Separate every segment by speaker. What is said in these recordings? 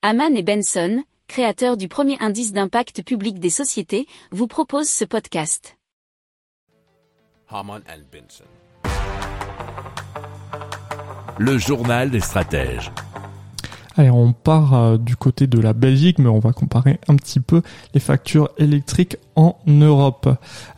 Speaker 1: Haman et Benson, créateurs du premier indice d'impact public des sociétés, vous proposent ce podcast.
Speaker 2: Haman and Benson. Le journal des stratèges.
Speaker 3: Allez, on part euh, du côté de la Belgique, mais on va comparer un petit peu les factures électriques en Europe.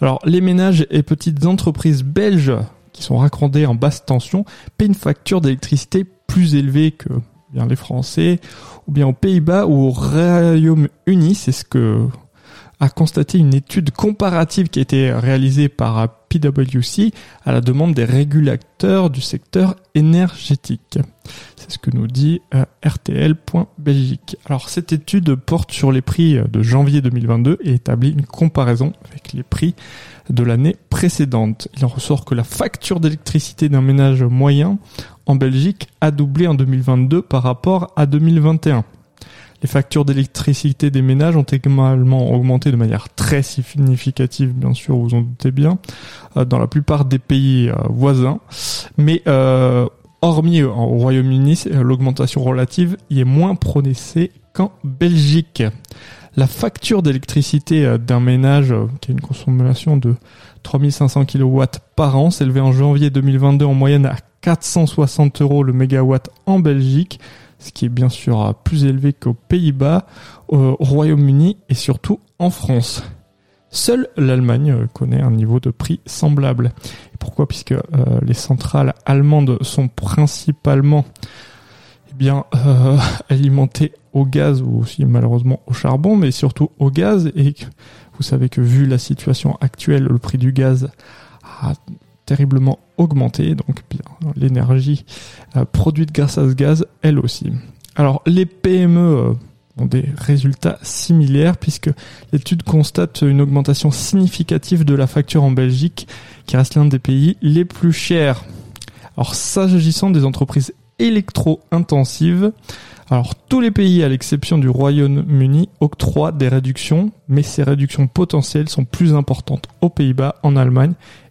Speaker 3: Alors, les ménages et petites entreprises belges qui sont raccordées en basse tension paient une facture d'électricité plus élevée que bien les Français, ou bien aux Pays-Bas ou au Royaume-Uni. C'est ce que a constaté une étude comparative qui a été réalisée par PwC à la demande des régulateurs du secteur énergétique. C'est ce que nous dit euh, RTL.Belgique. Alors cette étude porte sur les prix de janvier 2022 et établit une comparaison avec les prix de l'année précédente. Il en ressort que la facture d'électricité d'un ménage moyen en Belgique a doublé en 2022 par rapport à 2021. Les factures d'électricité des ménages ont également augmenté de manière très significative, bien sûr, vous en doutez bien, euh, dans la plupart des pays euh, voisins. Mais euh, hormis au Royaume-Uni, l'augmentation relative y est moins prononcée qu'en Belgique. La facture d'électricité d'un ménage qui a une consommation de 3500 kW par an s'élevait en janvier 2022 en moyenne à 460 euros le mégawatt en Belgique, ce qui est bien sûr plus élevé qu'aux Pays-Bas, au Royaume-Uni et surtout en France. Seule l'Allemagne connaît un niveau de prix semblable. Pourquoi? Puisque euh, les centrales allemandes sont principalement eh bien euh, alimentées au gaz ou aussi malheureusement au charbon, mais surtout au gaz. Et vous savez que vu la situation actuelle, le prix du gaz a terriblement augmenté, donc l'énergie euh, produite grâce à ce gaz, elle aussi. Alors les PME euh, ont des résultats similaires puisque l'étude constate une augmentation significative de la facture en Belgique, qui reste l'un des pays les plus chers. Alors s'agissant des entreprises électro-intensives, alors tous les pays, à l'exception du Royaume-Uni, octroient des réductions, mais ces réductions potentielles sont plus importantes aux Pays-Bas, en Allemagne